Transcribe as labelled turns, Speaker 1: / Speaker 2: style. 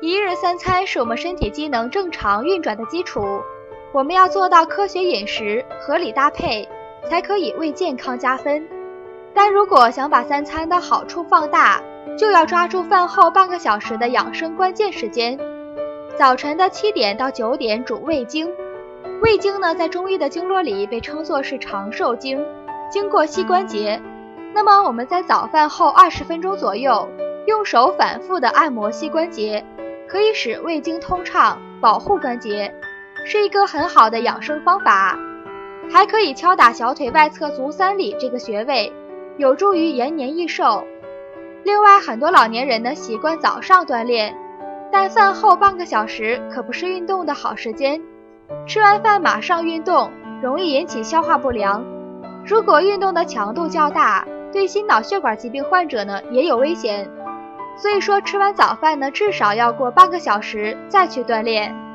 Speaker 1: 一日三餐是我们身体机能正常运转的基础，我们要做到科学饮食、合理搭配，才可以为健康加分。但如果想把三餐的好处放大，就要抓住饭后半个小时的养生关键时间。早晨的七点到九点主胃经，胃经呢在中医的经络里被称作是长寿经，经过膝关节。那么我们在早饭后二十分钟左右，用手反复的按摩膝关节。可以使胃经通畅，保护关节，是一个很好的养生方法。还可以敲打小腿外侧足三里这个穴位，有助于延年益寿。另外，很多老年人呢习惯早上锻炼，但饭后半个小时可不是运动的好时间。吃完饭马上运动，容易引起消化不良。如果运动的强度较大，对心脑血管疾病患者呢也有危险。所以说，吃完早饭呢，至少要过半个小时再去锻炼。